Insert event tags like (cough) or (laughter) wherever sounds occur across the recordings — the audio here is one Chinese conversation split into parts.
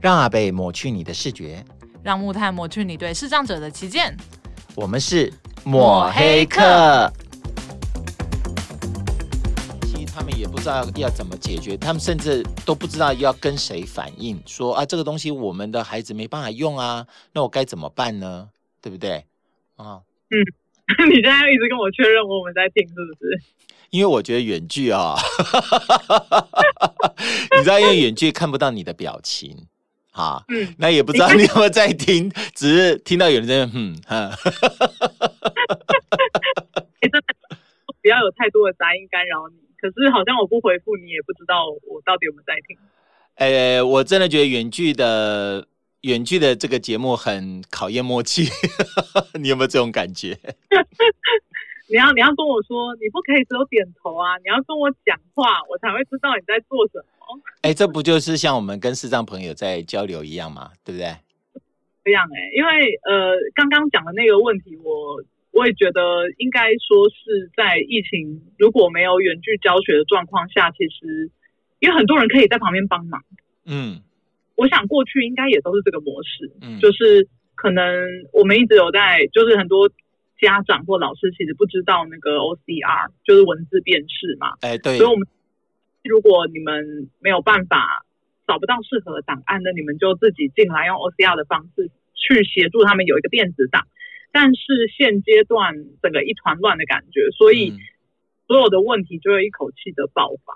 让阿贝抹去你的视觉，让木炭抹去你对视障者的歧见。我们是抹黑客。其实他们也不知道要怎么解决，他们甚至都不知道要跟谁反映，说啊，这个东西我们的孩子没办法用啊，那我该怎么办呢？对不对？啊，嗯，(laughs) 你现在一直跟我确认我们在听，是不是？因为我觉得远距啊，(laughs) 你知道，因为远距看不到你的表情。好，嗯，那也不知道你有没有在听，只是听到有人在嗯，哈，(laughs) 真的不要有太多的杂音干扰你。可是好像我不回复你，也不知道我到底有没有在听。哎、欸，我真的觉得远距的远距的这个节目很考验默契，(laughs) 你有没有这种感觉？(laughs) 你要你要跟我说，你不可以只有点头啊，你要跟我讲话，我才会知道你在做什么。哎，这不就是像我们跟视障朋友在交流一样吗？对不对？这样哎，因为呃，刚刚讲的那个问题，我我也觉得应该说是在疫情如果没有远距教学的状况下，其实因为很多人可以在旁边帮忙。嗯，我想过去应该也都是这个模式。嗯，就是可能我们一直有在，就是很多家长或老师其实不知道那个 OCR，就是文字辨识嘛。哎，对，所以我们。如果你们没有办法找不到适合的档案，那你们就自己进来用 OCR 的方式去协助他们有一个电子档。但是现阶段整个一团乱的感觉，所以所有的问题就会一口气的爆发。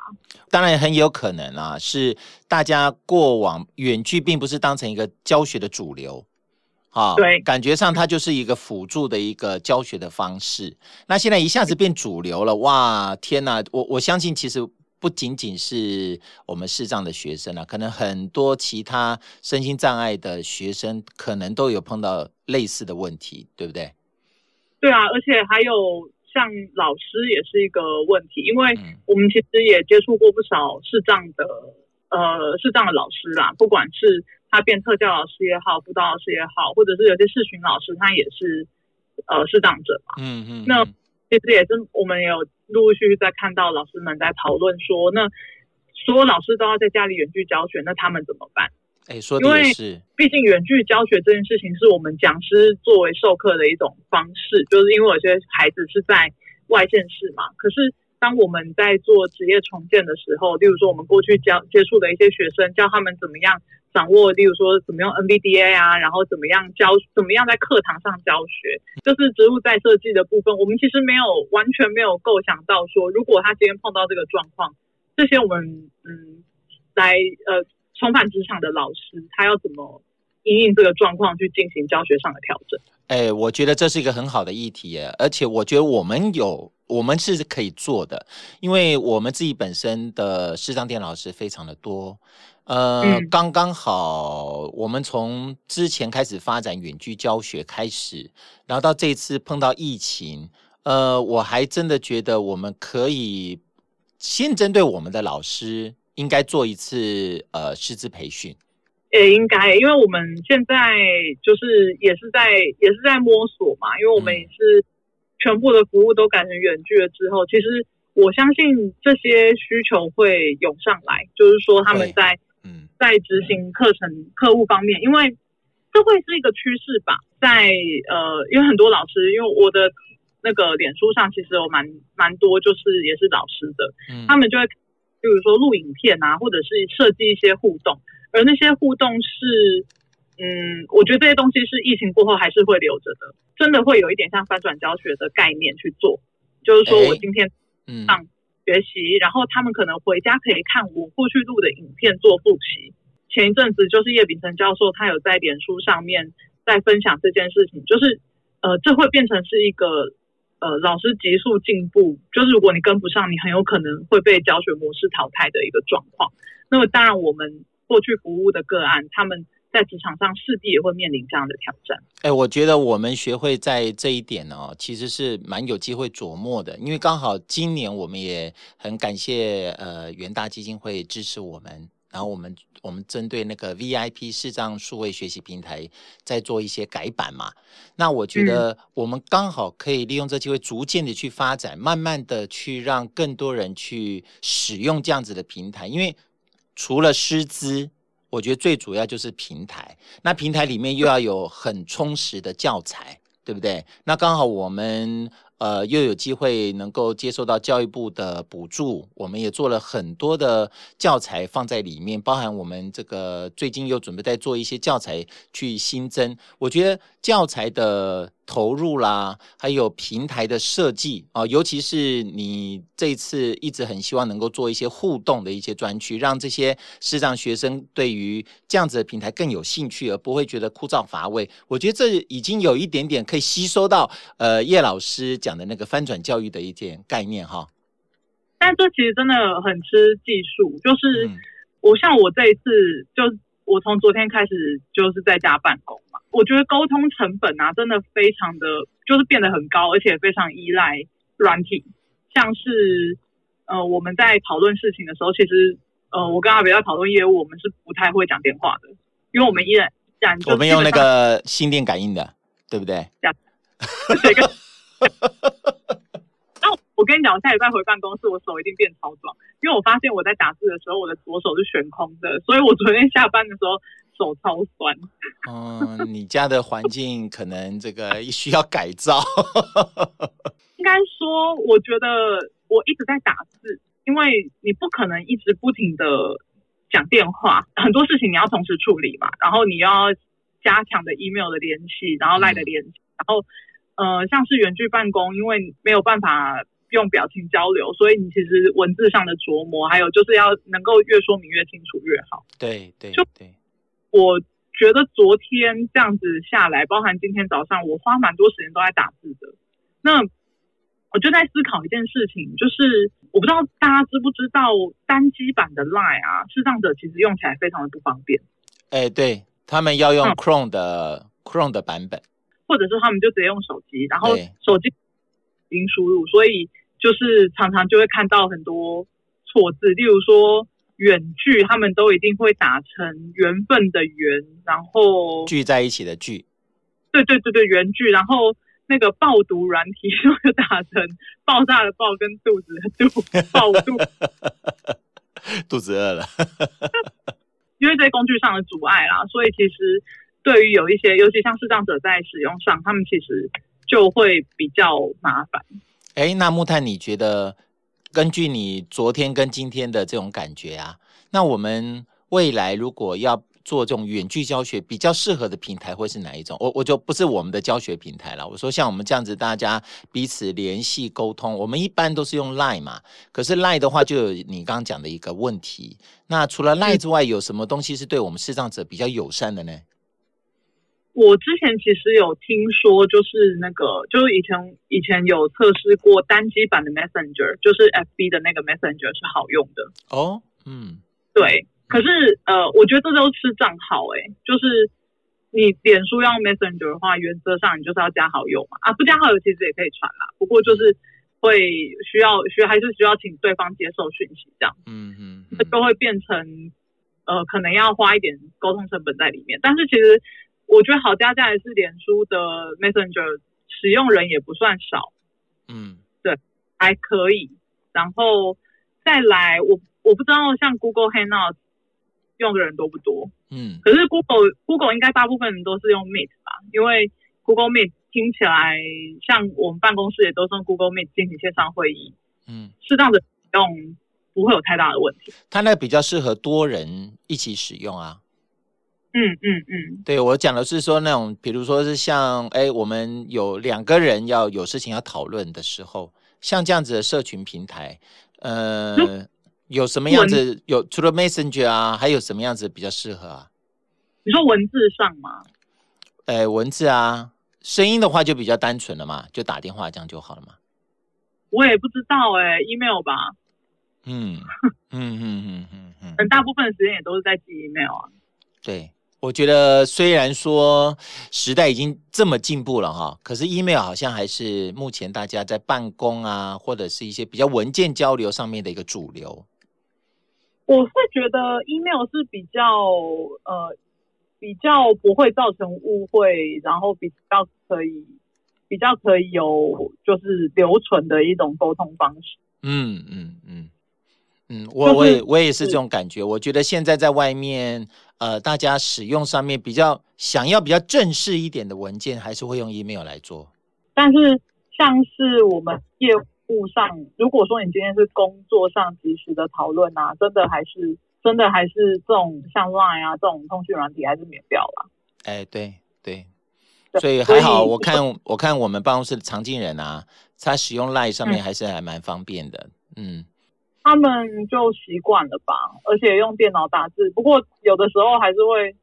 当然很有可能啊，是大家过往远距并不是当成一个教学的主流啊，对，感觉上它就是一个辅助的一个教学的方式。那现在一下子变主流了，哇，天哪！我我相信其实。不仅仅是我们视障的学生啊，可能很多其他身心障碍的学生可能都有碰到类似的问题，对不对？对啊，而且还有像老师也是一个问题，因为我们其实也接触过不少视障的呃视障的老师啦，不管是他变特教老师也好，辅导老师也好，或者是有些视讯老师，他也是呃视障者嘛。嗯嗯。那其实也是我们也有。陆陆续续在看到老师们在讨论说，那所有老师都要在家里远距教学，那他们怎么办？哎，说的也是，毕竟远距教学这件事情是我们讲师作为授课的一种方式，就是因为有些孩子是在外县市嘛。可是当我们在做职业重建的时候，例如说我们过去教接触的一些学生，教他们怎么样。掌握，例如说怎么用 NVDA 啊，然后怎么样教，怎么样在课堂上教学，就是植物再设计的部分。我们其实没有完全没有构想到说，如果他今天碰到这个状况，这些我们嗯来呃重返职场的老师，他要怎么因应这个状况去进行教学上的调整？哎，我觉得这是一个很好的议题耶，而且我觉得我们有，我们是可以做的，因为我们自己本身的视障电老师非常的多。呃，嗯、刚刚好，我们从之前开始发展远距教学开始，然后到这次碰到疫情，呃，我还真的觉得我们可以先针对我们的老师，应该做一次呃师资培训。也应该，因为我们现在就是也是在也是在摸索嘛，因为我们也是全部的服务都改成远距了之后，其实我相信这些需求会涌上来，就是说他们在。嗯，在执行课程客户方面，因为这会是一个趋势吧。在呃，因为很多老师，因为我的那个脸书上其实有蛮蛮多，就是也是老师的，嗯、他们就会，比如说录影片啊，或者是设计一些互动，而那些互动是，嗯，我觉得这些东西是疫情过后还是会留着的，真的会有一点像翻转教学的概念去做，就是说我今天上。学习，然后他们可能回家可以看我过去录的影片做复习。前一阵子就是叶秉成教授，他有在脸书上面在分享这件事情，就是呃，这会变成是一个呃老师急速进步，就是如果你跟不上，你很有可能会被教学模式淘汰的一个状况。那么当然，我们过去服务的个案，他们。在职场上势必也会面临这样的挑战。哎，我觉得我们学会在这一点呢、哦，其实是蛮有机会琢磨的。因为刚好今年我们也很感谢呃元大基金会支持我们，然后我们我们针对那个 VIP 视障数位学习平台在做一些改版嘛。那我觉得我们刚好可以利用这机会，逐渐的去发展，慢慢的去让更多人去使用这样子的平台。因为除了师资。我觉得最主要就是平台。那平台里面又要有很充实的教材，对不对？那刚好我们。呃，又有机会能够接受到教育部的补助，我们也做了很多的教材放在里面，包含我们这个最近又准备在做一些教材去新增。我觉得教材的投入啦，还有平台的设计啊、呃，尤其是你这一次一直很希望能够做一些互动的一些专区，让这些视障学生对于这样子的平台更有兴趣，而不会觉得枯燥乏味。我觉得这已经有一点点可以吸收到呃叶老师讲的那个翻转教育的一点概念哈。但这其实真的很吃技术，就是我像我这一次就我从昨天开始就是在家办公。我觉得沟通成本啊，真的非常的，就是变得很高，而且非常依赖软体。像是呃，我们在讨论事情的时候，其实呃，我跟阿北在讨论业务，我们是不太会讲电话的，因为我们依然，然我们用那个心电感应的，对不对？这样。(laughs) 那我跟你讲，我下礼拜回办公室，我手一定变超壮，因为我发现我在打字的时候，我的左手是悬空的，所以我昨天下班的时候。手超酸。嗯，你家的环境可能这个需要改造。(laughs) 应该说，我觉得我一直在打字，因为你不可能一直不停的讲电话，很多事情你要同时处理嘛。然后你要加强的 email 的联系，然后 LINE 的联系，嗯、然后呃，像是远距办公，因为没有办法用表情交流，所以你其实文字上的琢磨，还有就是要能够越说明越清楚越好。对对，就对。我觉得昨天这样子下来，包含今天早上，我花蛮多时间都在打字的。那我就在思考一件事情，就是我不知道大家知不知道，单机版的 Line 啊，视障者其实用起来非常的不方便。哎，对，他们要用 Chrome 的、嗯、Chrome 的版本，或者是他们就直接用手机，然后手机已经输入，所以就是常常就会看到很多错字，例如说。远距，他们都一定会打成缘分的缘，然后聚在一起的聚。对对对对，缘聚，然后那个爆毒软体 (laughs) 就打成爆炸的爆跟肚子的肚，爆肚，(laughs) 肚子饿了。(laughs) 因为这些工具上的阻碍啦，所以其实对于有一些，尤其像视障者在使用上，他们其实就会比较麻烦。哎，那木炭，你觉得？根据你昨天跟今天的这种感觉啊，那我们未来如果要做这种远距教学，比较适合的平台会是哪一种？我我就不是我们的教学平台了。我说像我们这样子，大家彼此联系沟通，我们一般都是用 Line 嘛。可是 Line 的话，就有你刚刚讲的一个问题。那除了 Line 之外，有什么东西是对我们视障者比较友善的呢？我之前其实有听说，就是那个，就是以前以前有测试过单机版的 Messenger，就是 FB 的那个 Messenger 是好用的。哦，嗯，对。可是呃，我觉得这都是账号诶，就是你脸书要用 Messenger 的话，原则上你就是要加好友嘛。啊，不加好友其实也可以传啦，不过就是会需要需还是需要请对方接受讯息这样。嗯嗯，这就会变成呃，可能要花一点沟通成本在里面，但是其实。我觉得好加在是脸书的 Messenger 使用人也不算少，嗯，对，还可以。然后再来，我我不知道像 Google Hangout 用的人多不多，嗯，可是 Google Google 应该大部分人都是用 Meet 吧，因为 Google Meet 听起来像我们办公室也都是用 Google Meet 进行线上会议，嗯，适当的使用不会有太大的问题。它那比较适合多人一起使用啊。嗯嗯嗯，对，我讲的是说那种，比如说是像，哎，我们有两个人要有事情要讨论的时候，像这样子的社群平台，呃，嗯、有什么样子？有除了 Messenger 啊，还有什么样子比较适合啊？你说文字上吗？哎，文字啊，声音的话就比较单纯了嘛，就打电话这样就好了嘛。我也不知道哎，email 吧。嗯嗯嗯嗯嗯嗯，很大部分的时间也都是在寄 email 啊。对。我觉得虽然说时代已经这么进步了哈，可是 email 好像还是目前大家在办公啊，或者是一些比较文件交流上面的一个主流。我是觉得 email 是比较呃比较不会造成误会，然后比较可以比较可以有就是留存的一种沟通方式。嗯嗯嗯。嗯，我我也我也是这种感觉。我觉得现在在外面，呃，大家使用上面比较想要比较正式一点的文件，还是会用 email 来做。但是像是我们业务上，如果说你今天是工作上及时的讨论啊，真的还是真的还是这种像 Line 啊这种通讯软体还是免掉了。哎，对对，所以还好，我看我看我们办公室的常进人啊，他使用 Line 上面还是还蛮方便的，嗯。嗯他们就习惯了吧，而且用电脑打字。不过有的时候还是会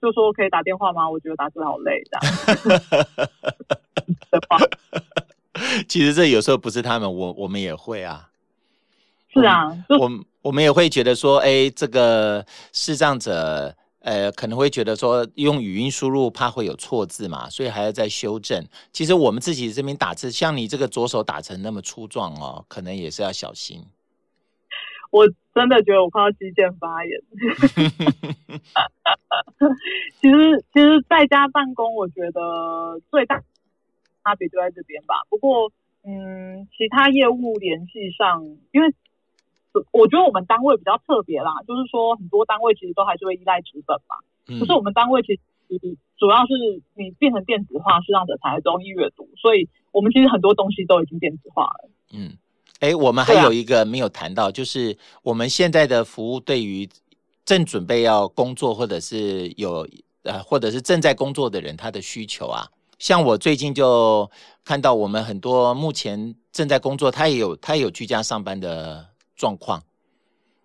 就说可以打电话吗？我觉得打字好累，这样。(laughs) 其实这有时候不是他们，我我们也会啊。是啊，我我们也会觉得说，哎，这个视障者，呃，可能会觉得说用语音输入怕会有错字嘛，所以还要再修正。其实我们自己这边打字，像你这个左手打成那么粗壮哦，可能也是要小心。我真的觉得我快要肌腱发炎。(laughs) 其实，其实在家办公，我觉得最大差别就在这边吧。不过，嗯，其他业务联系上，因为我觉得我们单位比较特别啦，就是说很多单位其实都还是会依赖纸本嘛。可是我们单位其实主要是你变成电子化，视障者才容易阅读，所以我们其实很多东西都已经电子化了。嗯。哎，我们还有一个没有谈到，啊、就是我们现在的服务对于正准备要工作或者是有呃或者是正在工作的人他的需求啊。像我最近就看到我们很多目前正在工作，他也有他也有居家上班的状况。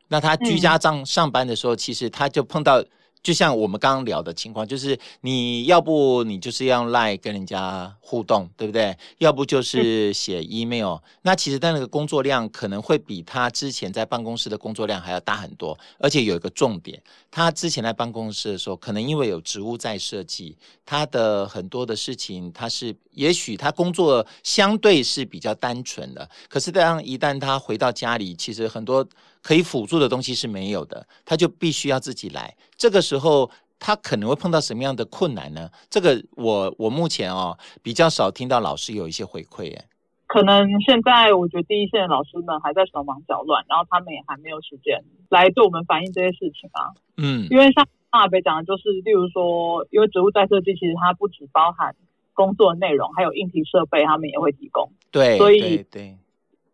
那他居家上上班的时候，嗯、其实他就碰到。就像我们刚刚聊的情况，就是你要不你就是要 Line 跟人家互动，对不对？要不就是写 email。那其实他那个工作量可能会比他之前在办公室的工作量还要大很多。而且有一个重点，他之前在办公室的时候，可能因为有职务在设计，他的很多的事情，他是也许他工作相对是比较单纯的。可是当一旦他回到家里，其实很多。可以辅助的东西是没有的，他就必须要自己来。这个时候，他可能会碰到什么样的困难呢？这个我我目前哦比较少听到老师有一些回馈耶。可能现在我觉得第一线的老师们还在手忙脚乱，然后他们也还没有时间来对我们反映这些事情啊。嗯，因为像阿北讲的，就是例如说，因为植物再设计，其实它不只包含工作的内容，还有硬体设备，他们也会提供。对，所以对，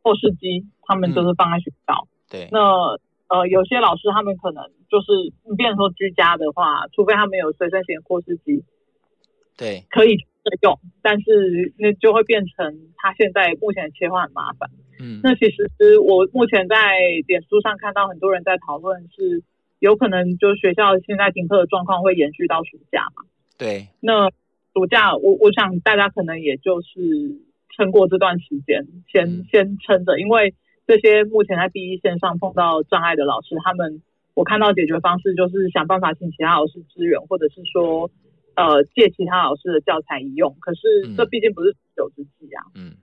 后视机他们都是放在学校。嗯对，那呃，有些老师他们可能就是，你变成说居家的话，除非他们有随身型扩视机，对，可以用，但是那就会变成他现在目前切换很麻烦。嗯，那其实我目前在脸书上看到很多人在讨论，是有可能就学校现在停课的状况会延续到暑假嘛？对，那暑假我我想大家可能也就是撑过这段时间，先、嗯、先撑着，因为。这些目前在第一线上碰到障碍的老师，他们我看到解决方式就是想办法请其他老师支援，或者是说，呃，借其他老师的教材一用。可是这毕竟不是长久之计啊。嗯。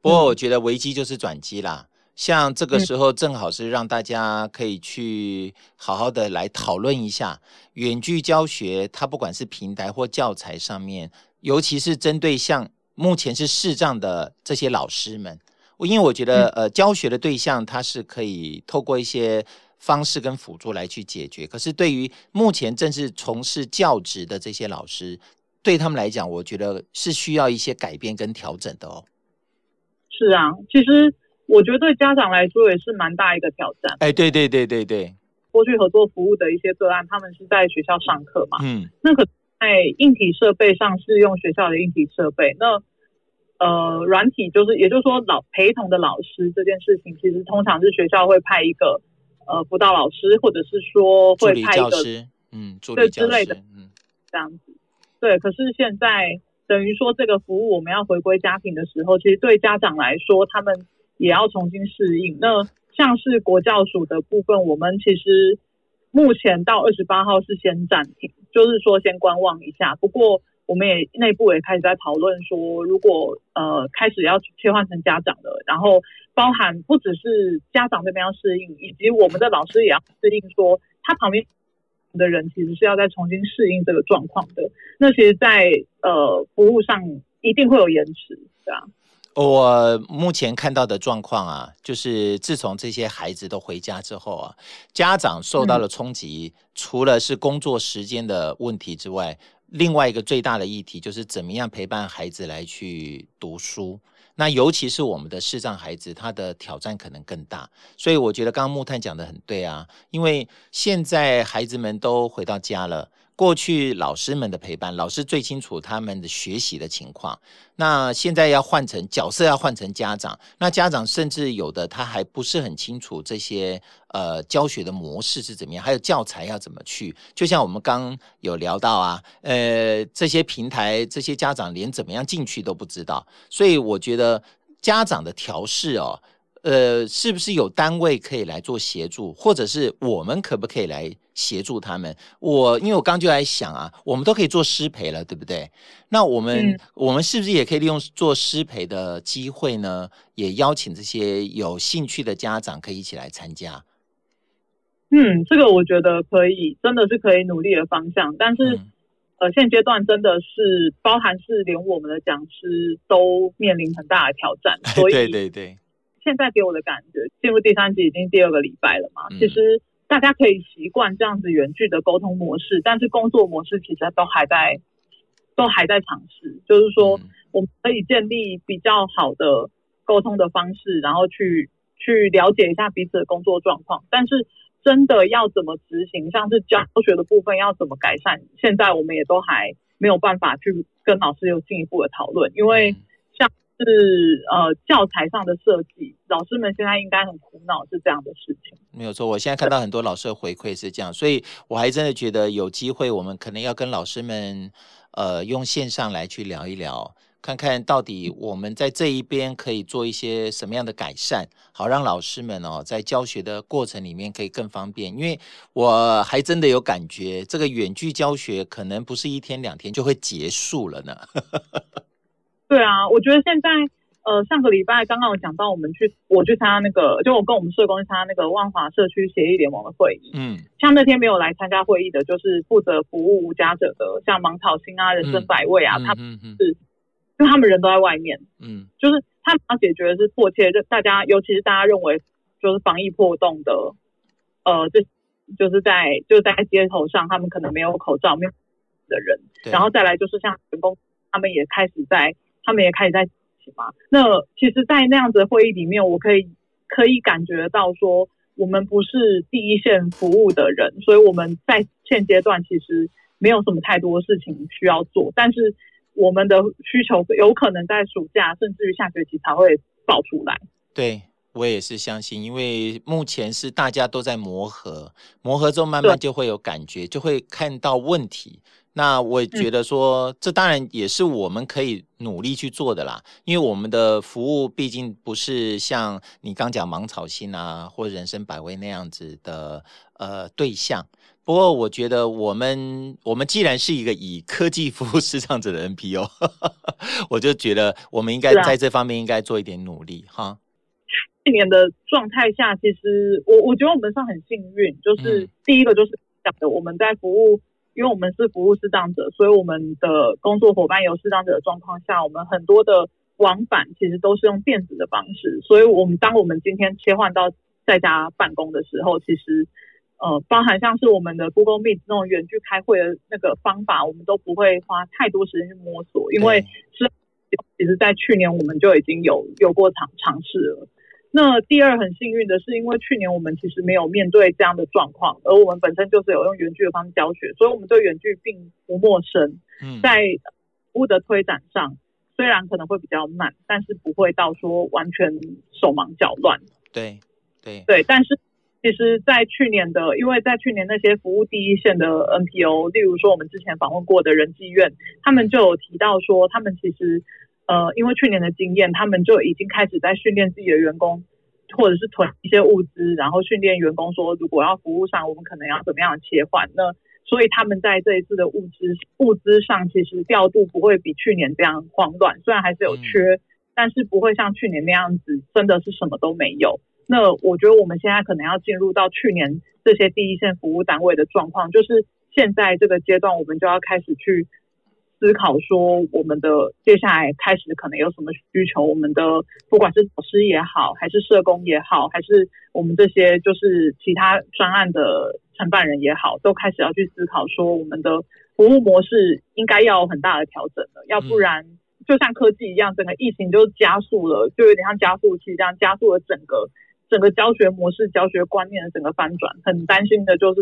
不过我觉得危机就是转机啦，像这个时候正好是让大家可以去好好的来讨论一下远距教学，它不管是平台或教材上面，尤其是针对像目前是视障的这些老师们。因为我觉得，呃，教学的对象它是可以透过一些方式跟辅助来去解决。可是，对于目前正是从事教职的这些老师，对他们来讲，我觉得是需要一些改变跟调整的哦。是啊，其实我觉得对家长来说也是蛮大一个挑战。哎，对对对对对。过去合作服务的一些个案，他们是在学校上课嘛？嗯。那可在硬体设备上是用学校的硬体设备，那。呃，软体就是，也就是说，老陪同的老师这件事情，其实通常是学校会派一个呃辅导老师，或者是说会派一个嗯，对之类的，嗯，这样子。对，可是现在等于说这个服务我们要回归家庭的时候，其实对家长来说，他们也要重新适应。那像是国教署的部分，我们其实目前到二十八号是先暂停，就是说先观望一下。不过。我们也内部也开始在讨论说，如果呃开始要切换成家长了，然后包含不只是家长这边要适应，以及我们的老师也要适应，说他旁边的人其实是要再重新适应这个状况的。那其实在，在呃服务上一定会有延迟，对啊。我目前看到的状况啊，就是自从这些孩子都回家之后啊，家长受到了冲击，除了是工作时间的问题之外，另外一个最大的议题就是怎么样陪伴孩子来去读书。那尤其是我们的视障孩子，他的挑战可能更大。所以我觉得刚刚木炭讲的很对啊，因为现在孩子们都回到家了。过去老师们的陪伴，老师最清楚他们的学习的情况。那现在要换成角色，要换成家长。那家长甚至有的他还不是很清楚这些呃教学的模式是怎么样，还有教材要怎么去。就像我们刚有聊到啊，呃，这些平台这些家长连怎么样进去都不知道。所以我觉得家长的调试哦。呃，是不是有单位可以来做协助，或者是我们可不可以来协助他们？我因为我刚就在想啊，我们都可以做失陪了，对不对？那我们、嗯、我们是不是也可以利用做失陪的机会呢？也邀请这些有兴趣的家长可以一起来参加。嗯，这个我觉得可以，真的是可以努力的方向。但是、嗯、呃，现阶段真的是包含是连我们的讲师都面临很大的挑战，所以对 (laughs) 对对。现在给我的感觉，进入第三集已经第二个礼拜了嘛。其实大家可以习惯这样子远距的沟通模式，但是工作模式其实都还在，都还在尝试。就是说，我们可以建立比较好的沟通的方式，然后去去了解一下彼此的工作状况。但是真的要怎么执行，像是教学的部分要怎么改善，现在我们也都还没有办法去跟老师有进一步的讨论，因为。是呃教材上的设计，老师们现在应该很苦恼，是这样的事情。没有错，我现在看到很多老师的回馈是这样，所以我还真的觉得有机会，我们可能要跟老师们呃用线上来去聊一聊，看看到底我们在这一边可以做一些什么样的改善，好让老师们哦在教学的过程里面可以更方便。因为我还真的有感觉，这个远距教学可能不是一天两天就会结束了呢。(laughs) 对啊，我觉得现在，呃，上个礼拜刚刚有讲到，我们去我去参加那个，就我跟我们社工去参加那个万华社区协议联盟的会议。嗯，像那天没有来参加会议的，就是负责服务无家者的，像芒草心啊、人生百味啊，嗯、他们是，就他们人都在外面。嗯，就是他们要解决的是迫切，就大家，尤其是大家认为就是防疫破洞的，呃，这就是在就是在街头上，他们可能没有口罩，没有的人，然后再来就是像员工，他们也开始在。他们也开始在一起嘛。那其实，在那样子的会议里面，我可以可以感觉到说，我们不是第一线服务的人，所以我们在现阶段其实没有什么太多事情需要做。但是，我们的需求有可能在暑假甚至于下学期才会爆出来。对，我也是相信，因为目前是大家都在磨合，磨合之后慢慢就会有感觉，就会看到问题。那我觉得说，这当然也是我们可以努力去做的啦，因为我们的服务毕竟不是像你刚讲芒草心啊，或人生百味那样子的呃对象。不过我觉得我们我们既然是一个以科技服务市场者的 NPO，(laughs) 我就觉得我们应该在这方面应该做一点努力哈。去年的状态下，其实我我觉得我们算很幸运，就是第一个就是讲的我们在服务。因为我们是服务视障者，所以我们的工作伙伴有视障者的状况下，我们很多的往返其实都是用电子的方式。所以，我们当我们今天切换到在家办公的时候，其实呃，包含像是我们的 Google Meet 那种远距开会的那个方法，我们都不会花太多时间去摸索，因为是其实，在去年我们就已经有有过尝尝试了。那第二很幸运的是，因为去年我们其实没有面对这样的状况，而我们本身就是有用远距的方式教学，所以我们对远距并不陌生。嗯，在服务的推展上，虽然可能会比较慢，但是不会到说完全手忙脚乱。对，对，对。但是其实，在去年的，因为在去年那些服务第一线的 NPO，例如说我们之前访问过的人济院，他们就有提到说，他们其实。呃，因为去年的经验，他们就已经开始在训练自己的员工，或者是囤一些物资，然后训练员工说，如果要服务上，我们可能要怎么样切换。那所以他们在这一次的物资物资上，其实调度不会比去年这样慌乱，虽然还是有缺，嗯、但是不会像去年那样子，真的是什么都没有。那我觉得我们现在可能要进入到去年这些第一线服务单位的状况，就是现在这个阶段，我们就要开始去。思考说，我们的接下来开始可能有什么需求，我们的不管是老师也好，还是社工也好，还是我们这些就是其他专案的承办人也好，都开始要去思考说，我们的服务模式应该要有很大的调整了，要不然就像科技一样，整个疫情就加速了，就有点像加速器这样加速了整个整个教学模式、教学观念的整个翻转。很担心的就是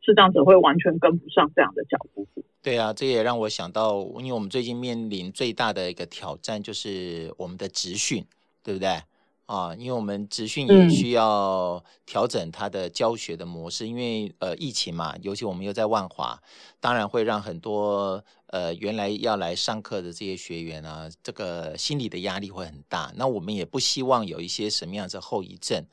视障者会完全跟不上这样的脚步。对啊，这也让我想到，因为我们最近面临最大的一个挑战就是我们的职训，对不对？啊，因为我们职训也需要调整它的教学的模式，嗯、因为呃疫情嘛，尤其我们又在万华，当然会让很多呃原来要来上课的这些学员啊，这个心理的压力会很大。那我们也不希望有一些什么样的后遗症。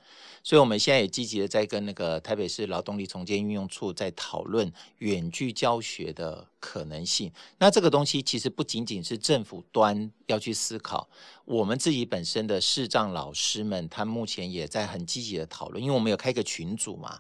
所以，我们现在也积极的在跟那个台北市劳动力重建运用处在讨论远距教学的可能性。那这个东西其实不仅仅是政府端要去思考，我们自己本身的视障老师们，他目前也在很积极的讨论，因为我们有开个群组嘛。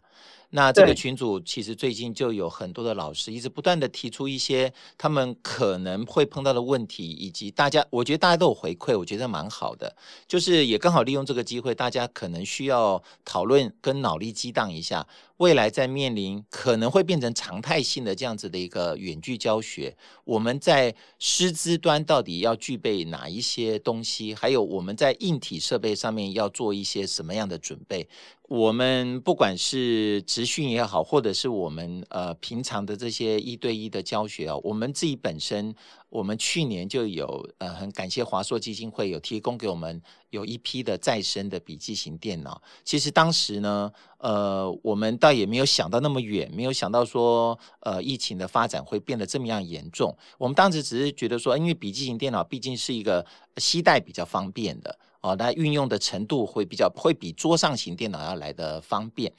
那这个群组其实最近就有很多的老师一直不断的提出一些他们可能会碰到的问题，以及大家，我觉得大家都有回馈，我觉得蛮好的。就是也刚好利用这个机会，大家可能需要讨论跟脑力激荡一下，未来在面临可能会变成常态性的这样子的一个远距教学，我们在师资端到底要具备哪一些东西，还有我们在硬体设备上面要做一些什么样的准备。我们不管是职训也好，或者是我们呃平常的这些一对一的教学啊，我们自己本身，我们去年就有呃很感谢华硕基金会有提供给我们有一批的再生的笔记型电脑。其实当时呢，呃，我们倒也没有想到那么远，没有想到说呃疫情的发展会变得这么样严重。我们当时只是觉得说，因为笔记型电脑毕竟是一个携带比较方便的。哦，那运用的程度会比较会比桌上型电脑要来得方便，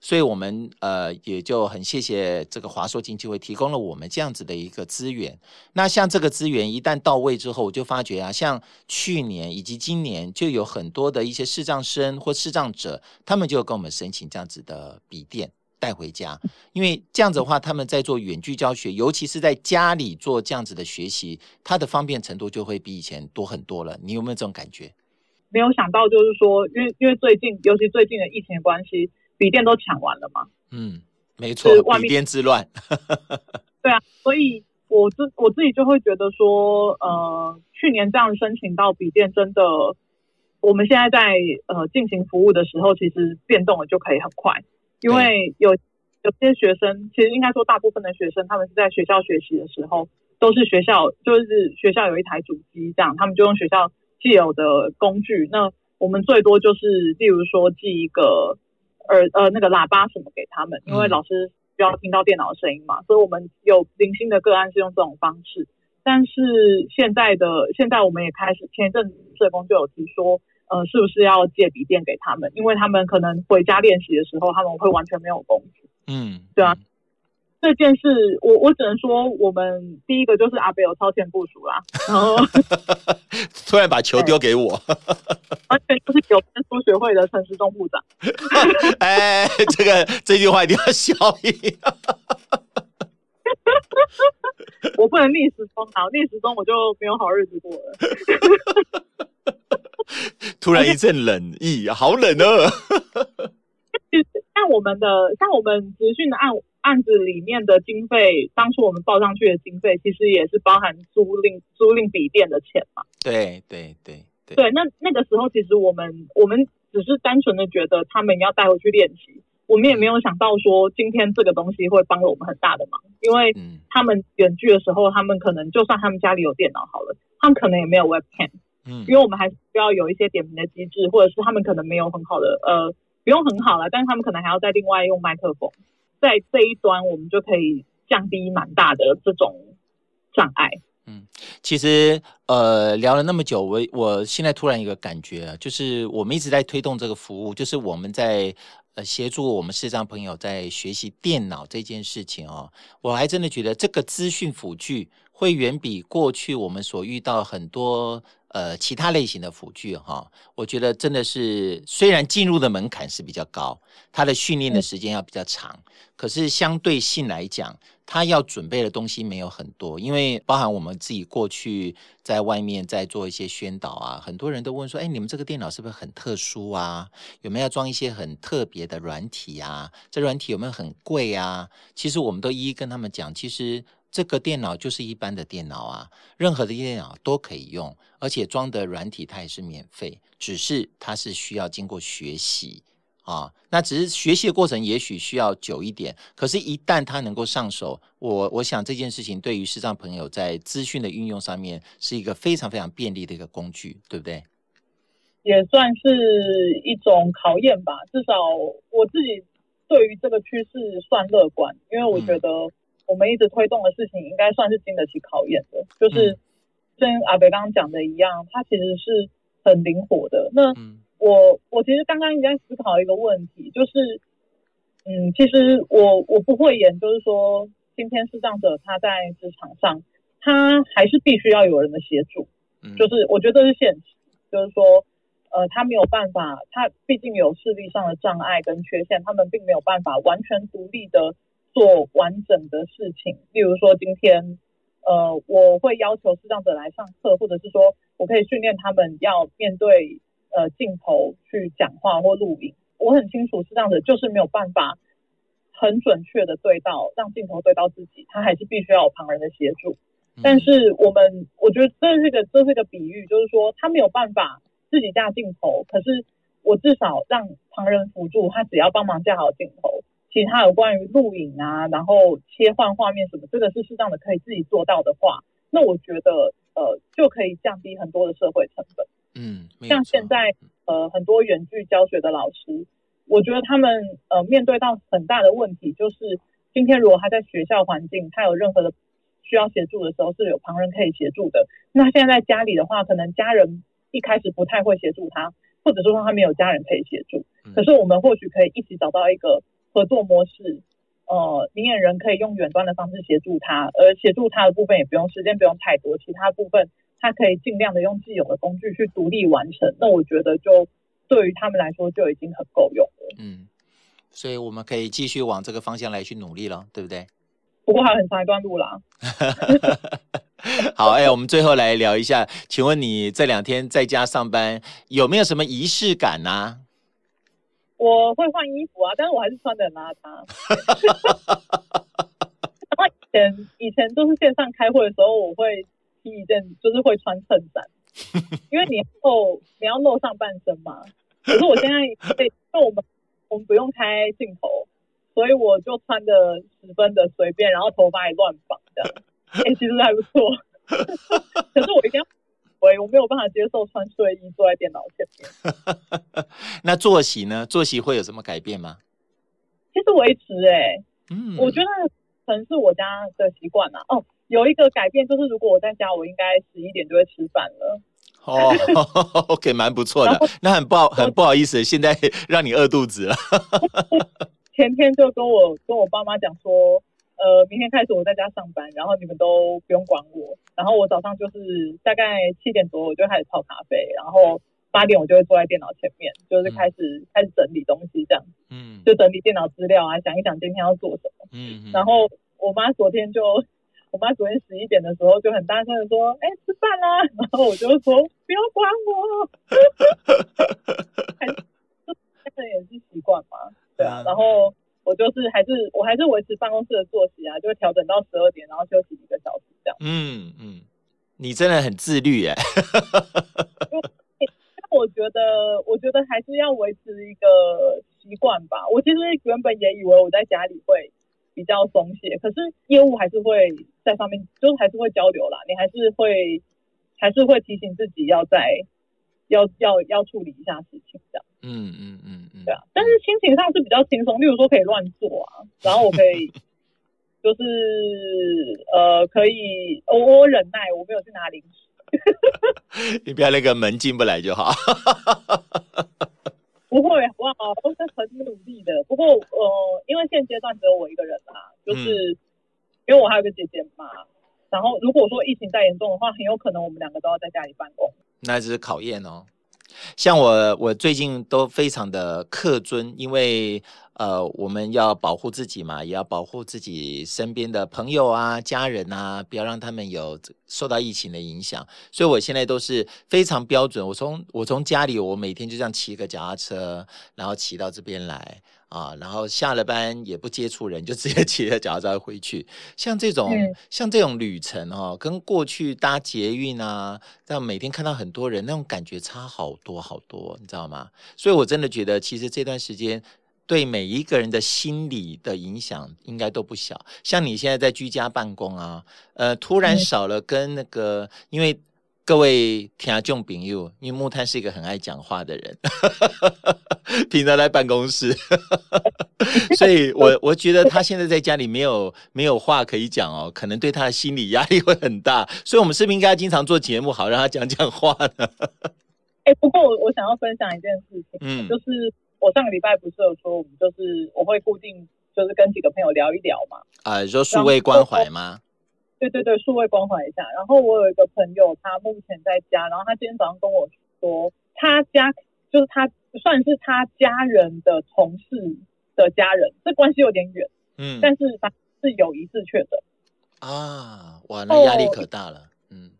所以我们呃也就很谢谢这个华硕经济会提供了我们这样子的一个资源。那像这个资源一旦到位之后，我就发觉啊，像去年以及今年就有很多的一些视障生或视障者，他们就跟我们申请这样子的笔电带回家，因为这样子的话，他们在做远距教学，尤其是在家里做这样子的学习，它的方便程度就会比以前多很多了。你有没有这种感觉？没有想到，就是说，因为因为最近，尤其最近的疫情的关系，笔电都抢完了嘛。嗯，没错，笔电之乱。(laughs) 对啊，所以我自我自己就会觉得说，呃，去年这样申请到笔电，真的，我们现在在呃进行服务的时候，其实变动了就可以很快，因为有有些学生，其实应该说大部分的学生，他们是在学校学习的时候，都是学校就是学校有一台主机这样，他们就用学校。既有的工具，那我们最多就是，例如说寄一个耳呃那个喇叭什么给他们，因为老师需要听到电脑的声音嘛，所以我们有零星的个案是用这种方式。但是现在的现在我们也开始，前一阵社工就有提说，呃，是不是要借笔电给他们？因为他们可能回家练习的时候，他们会完全没有工具。嗯，对啊。这件事，我我只能说，我们第一个就是阿北有超前部署啦，然后 (laughs) 突然把球丢给我，而且就是有天书学会的陈时中部长。(laughs) 哎，这个这句话一定要消音。(laughs) 我不能逆时钟，啊，逆时钟我就没有好日子过了。突然一阵冷意，好冷啊！像我们的，像我们职训的案案子里面的经费，当初我们报上去的经费，其实也是包含租赁租赁笔电的钱嘛。对对对对。对，那那个时候其实我们我们只是单纯的觉得他们要带回去练习，我们也没有想到说今天这个东西会帮了我们很大的忙，因为他们远距的时候，他们可能就算他们家里有电脑好了，他们可能也没有 webcam，嗯，因为我们还是需要有一些点名的机制，或者是他们可能没有很好的呃，不用很好了，但是他们可能还要再另外用麦克风。在这一端，我们就可以降低蛮大的这种障碍。嗯，其实呃聊了那么久，我我现在突然一个感觉，就是我们一直在推动这个服务，就是我们在呃协助我们视障朋友在学习电脑这件事情哦。我还真的觉得这个资讯辅具会远比过去我们所遇到很多。呃，其他类型的辅具哈，我觉得真的是虽然进入的门槛是比较高，它的训练的时间要比较长，嗯、可是相对性来讲，它要准备的东西没有很多，因为包含我们自己过去在外面在做一些宣导啊，很多人都问说，哎，你们这个电脑是不是很特殊啊？有没有要装一些很特别的软体啊？这软体有没有很贵啊？其实我们都一一跟他们讲，其实。这个电脑就是一般的电脑啊，任何的电脑都可以用，而且装的软体它也是免费，只是它是需要经过学习啊。那只是学习的过程也许需要久一点，可是，一旦它能够上手，我我想这件事情对于视障朋友在资讯的运用上面是一个非常非常便利的一个工具，对不对？也算是一种考验吧，至少我自己对于这个趋势算乐观，因为我觉得、嗯。我们一直推动的事情，应该算是经得起考验的。就是跟阿北刚刚讲的一样，它其实是很灵活的。那我我其实刚刚应该思考一个问题，就是嗯，其实我我不会演，就是说今天视障者他在职场上，他还是必须要有人的协助。就是我觉得是现实，就是说呃，他没有办法，他毕竟有视力上的障碍跟缺陷，他们并没有办法完全独立的。做完整的事情，例如说今天，呃，我会要求视障者来上课，或者是说我可以训练他们要面对呃镜头去讲话或录影。我很清楚视障者就是没有办法很准确的对到，让镜头对到自己，他还是必须要有旁人的协助。但是我们，我觉得这是一个这是一个比喻，就是说他没有办法自己架镜头，可是我至少让旁人辅助，他只要帮忙架好镜头。其他有关于录影啊，然后切换画面什么，这个是适当的可以自己做到的话，那我觉得呃就可以降低很多的社会成本。嗯，像现在呃很多远距教学的老师，我觉得他们呃面对到很大的问题，就是今天如果他在学校环境他有任何的需要协助的时候，是有旁人可以协助的。那现在在家里的话，可能家人一开始不太会协助他，或者说他没有家人可以协助。可是我们或许可以一起找到一个。合作模式，呃，明眼人可以用远端的方式协助他，而协助他的部分也不用时间不用太多，其他部分他可以尽量的用既有的工具去独立完成。那我觉得就对于他们来说就已经很够用了。嗯，所以我们可以继续往这个方向来去努力了，对不对？不过还有很长一段路啦。(laughs) 好，哎，我们最后来聊一下，请问你这两天在家上班有没有什么仪式感呢、啊？我会换衣服啊，但是我还是穿的很邋遢。(laughs) 然后以前以前都是线上开会的时候，我会披一件，就是会穿衬衫，因为你露你要露上半身嘛。可是我现在因为我们我们不用开镜头，所以我就穿的十分的随便，然后头发也乱绑这样。哎、欸，其实还不错。(laughs) 可是我一定要。喂，我没有办法接受穿睡衣坐在电脑前面。(laughs) 那作息呢？作息会有什么改变吗？其实维持哎、欸，嗯，我觉得可能是我家的习惯啦。哦，有一个改变就是，如果我在家，我应该十一点就会吃饭了。哦，(laughs) OK，蛮不错的。那很不好，很不好意思，现在让你饿肚子了。(laughs) 前天就跟我跟我爸妈讲说。呃，明天开始我在家上班，然后你们都不用管我。然后我早上就是大概七点多我就开始泡咖啡，然后八点我就会坐在电脑前面，就是开始、嗯、开始整理东西这样。嗯，就整理电脑资料啊，想一想今天要做什么。嗯，然后我妈昨天就，我妈昨天十一点的时候就很大声的说：“哎、欸，吃饭啦！”然后我就说：“不要管我。”还是这也是习惯嘛？对啊，然后。我就是还是我还是维持办公室的作息啊，就会调整到十二点，然后休息一个小时这样。嗯嗯，你真的很自律耶。(laughs) 我觉得我觉得还是要维持一个习惯吧。我其实原本也以为我在家里会比较松懈，可是业务还是会在上面，就是还是会交流啦。你还是会还是会提醒自己要在要要要处理一下事情这样。嗯嗯嗯嗯，对啊，但是心情上是比较轻松，例如说可以乱做啊，然后我可以就是呃可以我我忍耐，我没有去拿零食，(laughs) 你不要那个门进不来就好。(laughs) 不会，哇，都是很努力的。不过呃，因为现阶段只有我一个人啊，就是、嗯、因为我还有个姐姐嘛，然后如果说疫情再严重的话，很有可能我们两个都要在家里办公，那只是考验哦。像我，我最近都非常的克尊，因为呃，我们要保护自己嘛，也要保护自己身边的朋友啊、家人啊，不要让他们有受到疫情的影响。所以我现在都是非常标准。我从我从家里，我每天就这样骑个脚踏车，然后骑到这边来啊，然后下了班也不接触人，就直接 (laughs) 骑着脚踏车回去。像这种、嗯、像这种旅程哦，跟过去搭捷运啊，这样每天看到很多人，那种感觉差好多好多，你知道吗？所以我真的觉得，其实这段时间。对每一个人的心理的影响应该都不小。像你现在在居家办公啊，呃，突然少了跟那个，嗯、因为各位听众朋友，因为木炭是一个很爱讲话的人，(laughs) 平常在办公室，(laughs) 所以我 (laughs) 我觉得他现在在家里没有没有话可以讲哦，可能对他的心理压力会很大。所以，我们是不是应该经常做节目，好让他讲讲话呢？哎，不过我我想要分享一件事情，嗯，就是。我上个礼拜不是有说，我们就是我会固定就是跟几个朋友聊一聊嘛。啊，你说数位关怀吗？对对对，数位关怀一下。然后我有一个朋友，他目前在家，然后他今天早上跟我说，他家就是他算是他家人的同事的家人，这关系有点远。嗯，但是他是有一次确诊。啊，哇，那压力可大了。嗯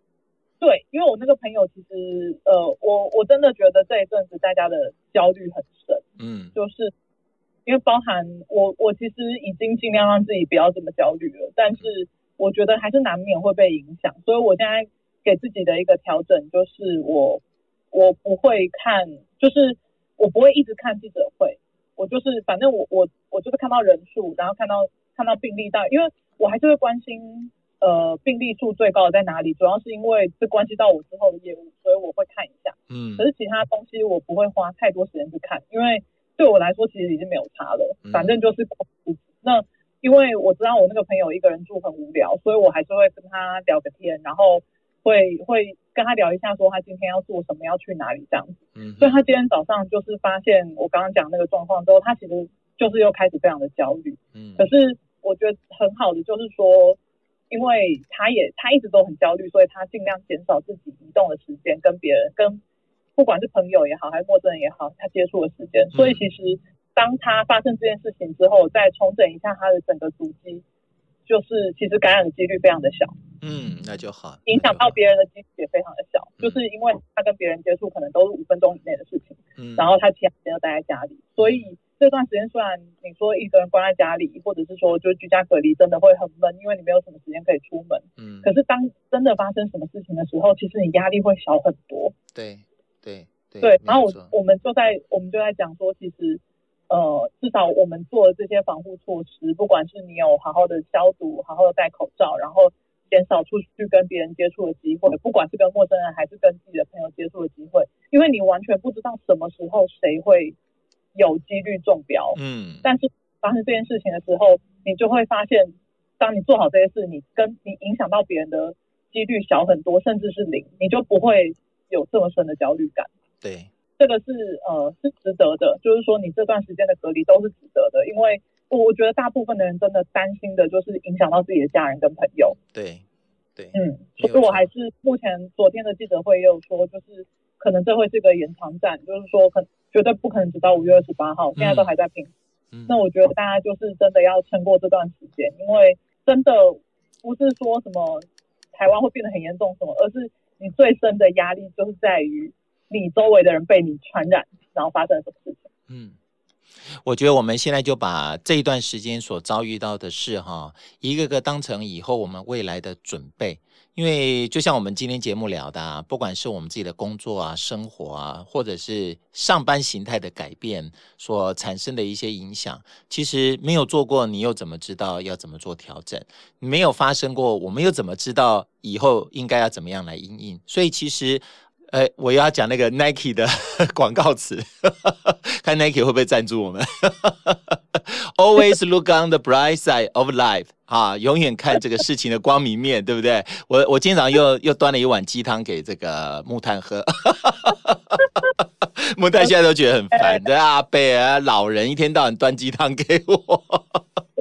对，因为我那个朋友其实，呃，我我真的觉得这一阵子大家的焦虑很深，嗯，就是因为包含我，我其实已经尽量让自己不要这么焦虑了，但是我觉得还是难免会被影响，所以我现在给自己的一个调整就是我我不会看，就是我不会一直看记者会，我就是反正我我我就是看到人数，然后看到看到病例到，因为我还是会关心。呃，病例数最高的在哪里？主要是因为这关系到我之后的业务，所以我会看一下。嗯，可是其他东西我不会花太多时间去看，因为对我来说其实已经没有差了。反正就是、嗯、那，因为我知道我那个朋友一个人住很无聊，所以我还是会跟他聊个天，然后会会跟他聊一下，说他今天要做什么，要去哪里这样子。嗯，所以他今天早上就是发现我刚刚讲那个状况之后，他其实就是又开始非常的焦虑。嗯，可是我觉得很好的就是说。因为他也他一直都很焦虑，所以他尽量减少自己移动的时间，跟别人跟不管是朋友也好，还是陌生人也好，他接触的时间。所以其实当他发生这件事情之后，再重整一下他的整个足迹，就是其实感染的几率非常的小。嗯，那就好。影响到别人的几率也非常的小，就是因为他跟别人接触可能都是五分钟以内的事情。嗯，然后他其他时间都待在家里，所以。这段时间虽然你说一个人关在家里，或者是说就居家隔离，真的会很闷，因为你没有什么时间可以出门。嗯。可是当真的发生什么事情的时候，其实你压力会小很多。对对对。对，然后我我们就在我们就在讲说，其实呃，至少我们做的这些防护措施，不管是你有好好的消毒，好好的戴口罩，然后减少出去跟别人接触的机会，不管是跟陌生人还是跟自己的朋友接触的机会，因为你完全不知道什么时候谁会。有几率中标，嗯，但是发生这件事情的时候，你就会发现，当你做好这些事，你跟你影响到别人的几率小很多，甚至是零，你就不会有这么深的焦虑感。对，这个是呃是值得的，就是说你这段时间的隔离都是值得的，因为我我觉得大部分的人真的担心的就是影响到自己的家人跟朋友。对，对，嗯，所以我还是目前昨天的记者会也有说，就是可能这会是个延长战，就是说可。绝对不可能直到五月二十八号，现在都还在拼。嗯，那我觉得大家就是真的要撑过这段时间，因为真的不是说什么台湾会变得很严重什么，而是你最深的压力就是在于你周围的人被你传染，然后发生什么事情。嗯，我觉得我们现在就把这一段时间所遭遇到的事哈，一个个当成以后我们未来的准备。因为就像我们今天节目聊的啊，不管是我们自己的工作啊、生活啊，或者是上班形态的改变所产生的一些影响，其实没有做过，你又怎么知道要怎么做调整？没有发生过，我们又怎么知道以后应该要怎么样来应应？所以其实，呃，我要讲那个 Nike 的 (laughs) 广告词，看 Nike 会不会赞助我们？Always look on the bright side of life。啊，永远看这个事情的光明面，对不对？我我今天早上又又端了一碗鸡汤给这个木炭喝，木炭现在都觉得很烦，对阿贝啊，老人一天到晚端鸡汤给我。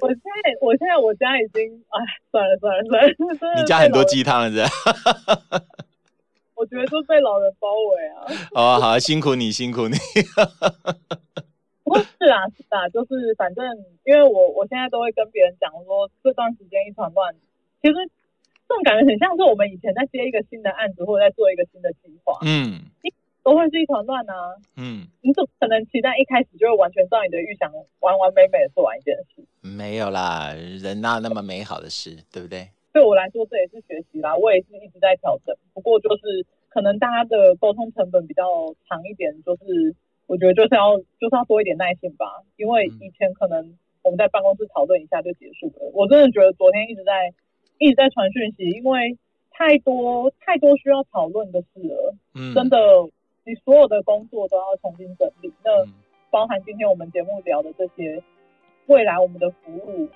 我现在我现在我家已经哎，算了算了算了，你家很多鸡汤了是吧？我觉得都被老人包围啊。哦，好，辛苦你辛苦你。不是啊是啊，就是反正因为我我现在都会跟别人讲说，这段时间一团乱，其实这种感觉很像是我们以前在接一个新的案子或者在做一个新的计划，嗯，都会是一团乱啊，嗯，你怎么可能期待一开始就会完全照你的预想完完美美的做完一件事？没有啦，人哪有那么美好的事，对不对？对我来说这也是学习啦，我也是一直在调整，不过就是可能大家的沟通成本比较长一点，就是。我觉得就是要就是要多一点耐心吧，因为以前可能我们在办公室讨论一下就结束了。我真的觉得昨天一直在一直在传讯息，因为太多太多需要讨论的事了。嗯，真的，你所有的工作都要重新整理。那包含今天我们节目聊的这些，未来我们的服务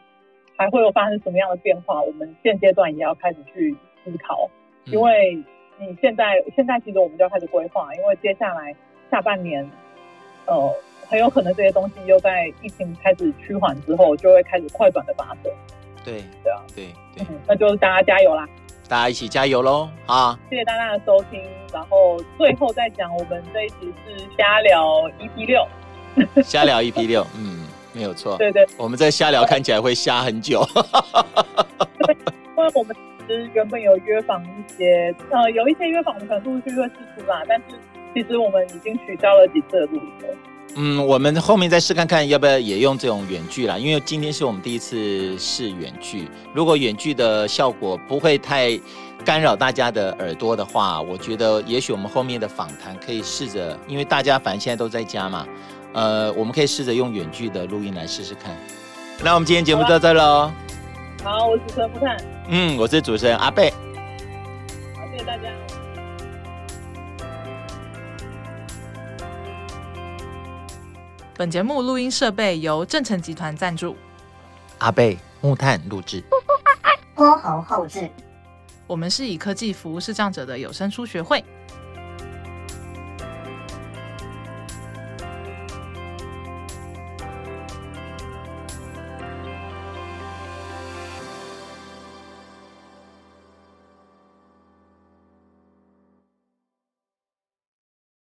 还会有发生什么样的变化？我们现阶段也要开始去思考，因为你现在现在其实我们就要开始规划，因为接下来下半年。呃，很有可能这些东西又在疫情开始趋缓之后，就会开始快转的发生。对，对啊，对对、嗯，那就是大家加油啦！大家一起加油喽！啊，谢谢大家的收听。然后最后再讲，我们这一集是瞎聊 EP 六，(laughs) 瞎聊 EP 六，嗯，没有错。对对，我们在瞎聊看起来会瞎很久。对，因为我们其实原本有约访一些，呃，有一些约访我们可能陆续会释出啦，但是。其实我们已经取消了几次的录音了。嗯，我们后面再试看看要不要也用这种远距啦，因为今天是我们第一次试远距。如果远距的效果不会太干扰大家的耳朵的话，我觉得也许我们后面的访谈可以试着，因为大家反正现在都在家嘛，呃，我们可以试着用远距的录音来试试看。那我们今天节目就到这喽。好，我是主持人木炭。嗯，我是主持人阿贝。好，谢谢大家。本节目录音设备由正成集团赞助，阿贝木炭录制，(laughs) 播猴后制。我们是以科技服务视障者的有声书学会。